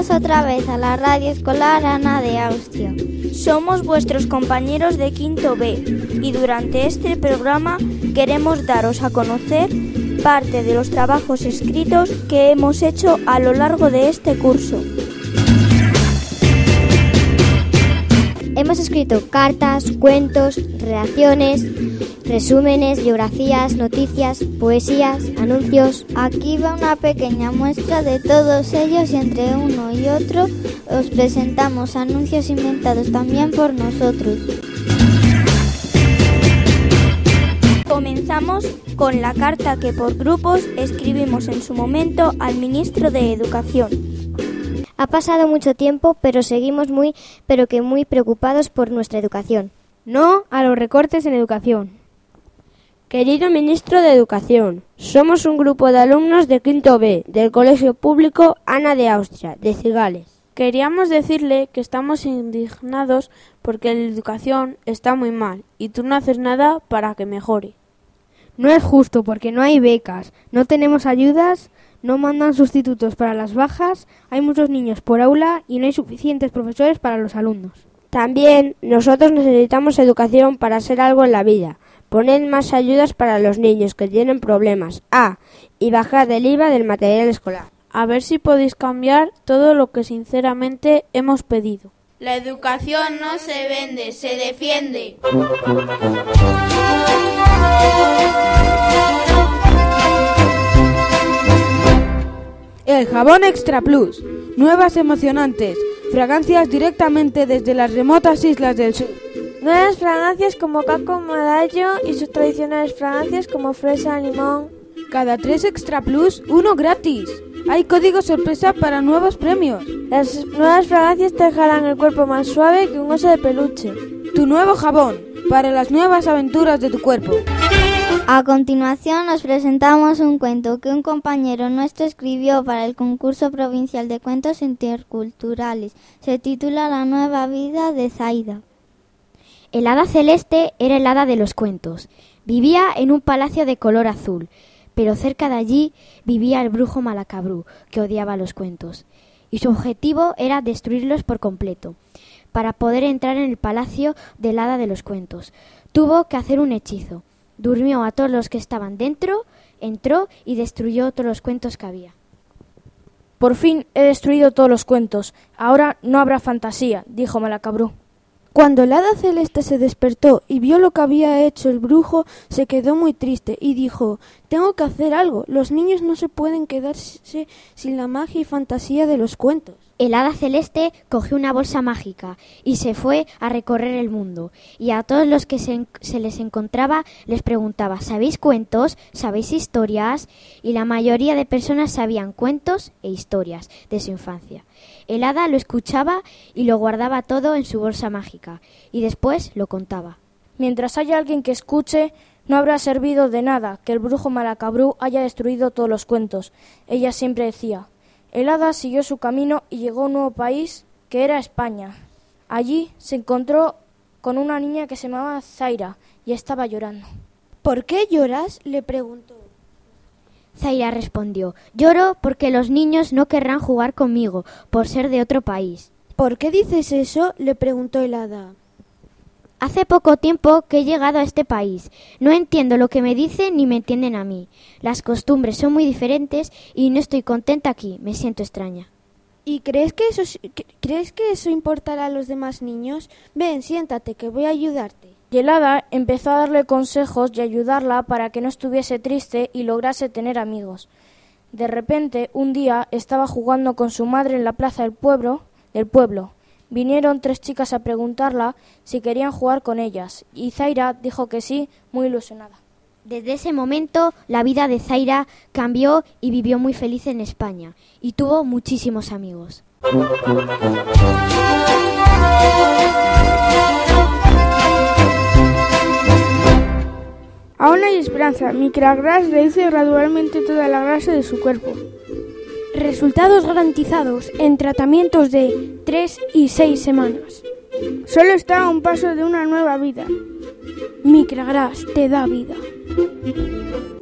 Bienvenidos otra vez a la radio escolar Ana de Austria. Somos vuestros compañeros de quinto B y durante este programa queremos daros a conocer parte de los trabajos escritos que hemos hecho a lo largo de este curso. Hemos escrito cartas, cuentos, reacciones, resúmenes, biografías, noticias, poesías, anuncios. Aquí va una pequeña muestra de todos ellos y entre uno y otro os presentamos anuncios inventados también por nosotros. Comenzamos con la carta que por grupos escribimos en su momento al ministro de Educación. Ha pasado mucho tiempo, pero seguimos muy, pero que muy preocupados por nuestra educación. No a los recortes en educación. Querido ministro de Educación, somos un grupo de alumnos de quinto B del Colegio Público Ana de Austria, de Cigales. Queríamos decirle que estamos indignados porque la educación está muy mal y tú no haces nada para que mejore. No es justo porque no hay becas, no tenemos ayudas, no mandan sustitutos para las bajas, hay muchos niños por aula y no hay suficientes profesores para los alumnos. También nosotros necesitamos educación para hacer algo en la vida. Poned más ayudas para los niños que tienen problemas. Ah, y bajad el IVA del material escolar. A ver si podéis cambiar todo lo que sinceramente hemos pedido. La educación no se vende, se defiende. El jabón Extra Plus. Nuevas emocionantes. Fragancias directamente desde las remotas islas del sur. Nuevas fragancias como Caco Madallo y sus tradicionales fragancias como fresa, limón. Cada tres Extra Plus, uno gratis. Hay código sorpresa para nuevos premios. Las nuevas fragancias te dejarán el cuerpo más suave que un oso de peluche. Tu nuevo jabón para las nuevas aventuras de tu cuerpo. A continuación nos presentamos un cuento que un compañero nuestro escribió para el concurso provincial de cuentos interculturales. Se titula La nueva vida de Zaida. El hada celeste era el hada de los cuentos. Vivía en un palacio de color azul, pero cerca de allí vivía el brujo Malacabrú, que odiaba los cuentos, y su objetivo era destruirlos por completo. Para poder entrar en el palacio del hada de los cuentos, tuvo que hacer un hechizo. Durmió a todos los que estaban dentro, entró y destruyó todos los cuentos que había. Por fin he destruido todos los cuentos. Ahora no habrá fantasía, dijo Malacabrú. Cuando el hada celeste se despertó y vio lo que había hecho el brujo, se quedó muy triste y dijo Tengo que hacer algo. Los niños no se pueden quedarse sin la magia y fantasía de los cuentos. El hada celeste cogió una bolsa mágica y se fue a recorrer el mundo, y a todos los que se, les encontraba les preguntaba ¿Sabéis cuentos? ¿Sabéis historias? Y la mayoría de personas sabían cuentos e historias de su infancia. El hada lo escuchaba y lo guardaba todo en su bolsa mágica, y después lo contaba. Mientras haya alguien que escuche, no habrá servido de nada que el brujo Malacabrú haya destruido todos los cuentos. Ella siempre decía el hada siguió su camino y llegó a un nuevo país que era España. Allí se encontró con una niña que se llamaba Zaira y estaba llorando. ¿Por qué lloras? le preguntó. Zaira respondió Lloro porque los niños no querrán jugar conmigo por ser de otro país. ¿Por qué dices eso? le preguntó el hada. Hace poco tiempo que he llegado a este país. No entiendo lo que me dicen ni me entienden a mí. Las costumbres son muy diferentes y no estoy contenta aquí. Me siento extraña. ¿Y crees que eso crees que eso importará a los demás niños? Ven, siéntate, que voy a ayudarte. Y el hada empezó a darle consejos y ayudarla para que no estuviese triste y lograse tener amigos. De repente, un día estaba jugando con su madre en la plaza del pueblo, del pueblo. Vinieron tres chicas a preguntarla si querían jugar con ellas, y Zaira dijo que sí, muy ilusionada. Desde ese momento la vida de Zaira cambió y vivió muy feliz en España, y tuvo muchísimos amigos. Aún hay esperanza. Micragras reduce gradualmente toda la grasa de su cuerpo. Resultados garantizados en tratamientos de 3 y 6 semanas. Solo está a un paso de una nueva vida. Micragras te da vida.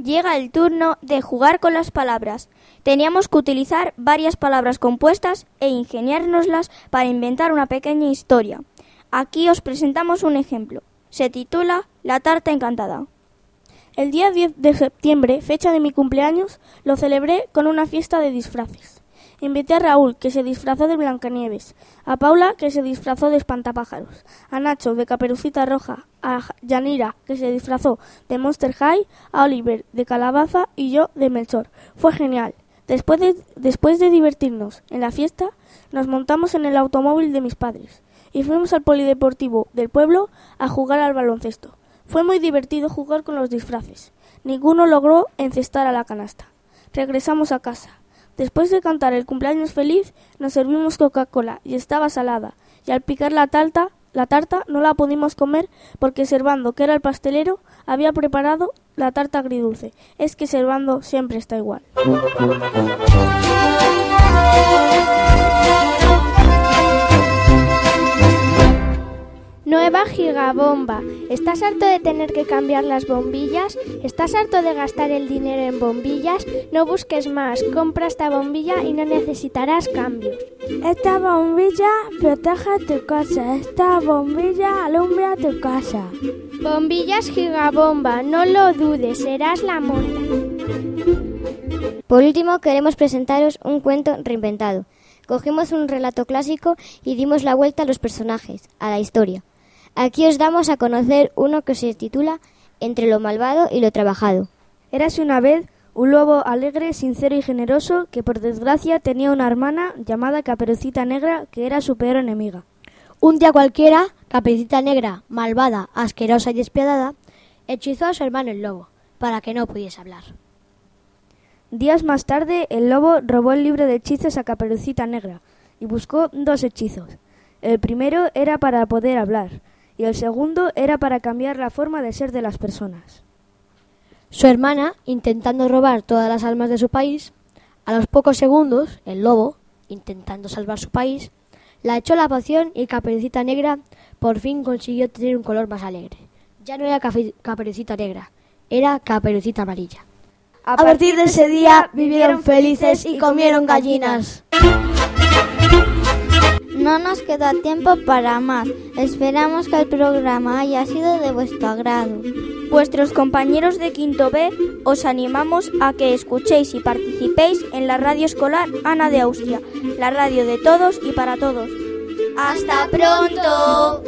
Llega el turno de jugar con las palabras. Teníamos que utilizar varias palabras compuestas e ingeniárnoslas para inventar una pequeña historia. Aquí os presentamos un ejemplo. Se titula La tarta encantada. El día 10 de septiembre, fecha de mi cumpleaños, lo celebré con una fiesta de disfraces. Invité a Raúl, que se disfrazó de Blancanieves, a Paula, que se disfrazó de espantapájaros, a Nacho, de Caperucita Roja, a Yanira, que se disfrazó de Monster High, a Oliver, de Calabaza y yo, de Melchor. Fue genial. Después de, después de divertirnos en la fiesta, nos montamos en el automóvil de mis padres y fuimos al polideportivo del pueblo a jugar al baloncesto. Fue muy divertido jugar con los disfraces. Ninguno logró encestar a la canasta. Regresamos a casa. Después de cantar el cumpleaños feliz, nos servimos Coca-Cola y estaba salada, y al picar la tarta, la tarta no la pudimos comer porque Servando, que era el pastelero, había preparado la tarta agridulce. Es que Servando siempre está igual. Nueva gigabomba. ¿Estás harto de tener que cambiar las bombillas? ¿Estás harto de gastar el dinero en bombillas? No busques más. Compra esta bombilla y no necesitarás cambios. Esta bombilla protege tu casa. Esta bombilla alumbra tu casa. Bombillas gigabomba. No lo dudes. Serás la monta. Por último, queremos presentaros un cuento reinventado. Cogimos un relato clásico y dimos la vuelta a los personajes, a la historia. Aquí os damos a conocer uno que se titula Entre lo malvado y lo trabajado. Érase una vez un lobo alegre, sincero y generoso que por desgracia tenía una hermana llamada Caperucita Negra que era su peor enemiga. Un día cualquiera, Caperucita Negra, malvada, asquerosa y despiadada, hechizó a su hermano el lobo para que no pudiese hablar. Días más tarde, el lobo robó el libro de hechizos a Caperucita Negra y buscó dos hechizos. El primero era para poder hablar y el segundo era para cambiar la forma de ser de las personas. Su hermana, intentando robar todas las almas de su país, a los pocos segundos, el lobo, intentando salvar su país, la echó la poción y Caperucita Negra por fin consiguió tener un color más alegre. Ya no era Caperucita Negra, era Caperucita Amarilla. A partir de ese día vivieron felices y comieron gallinas. No nos queda tiempo para más. Esperamos que el programa haya sido de vuestro agrado. Vuestros compañeros de Quinto B os animamos a que escuchéis y participéis en la radio escolar Ana de Austria, la radio de todos y para todos. ¡Hasta pronto!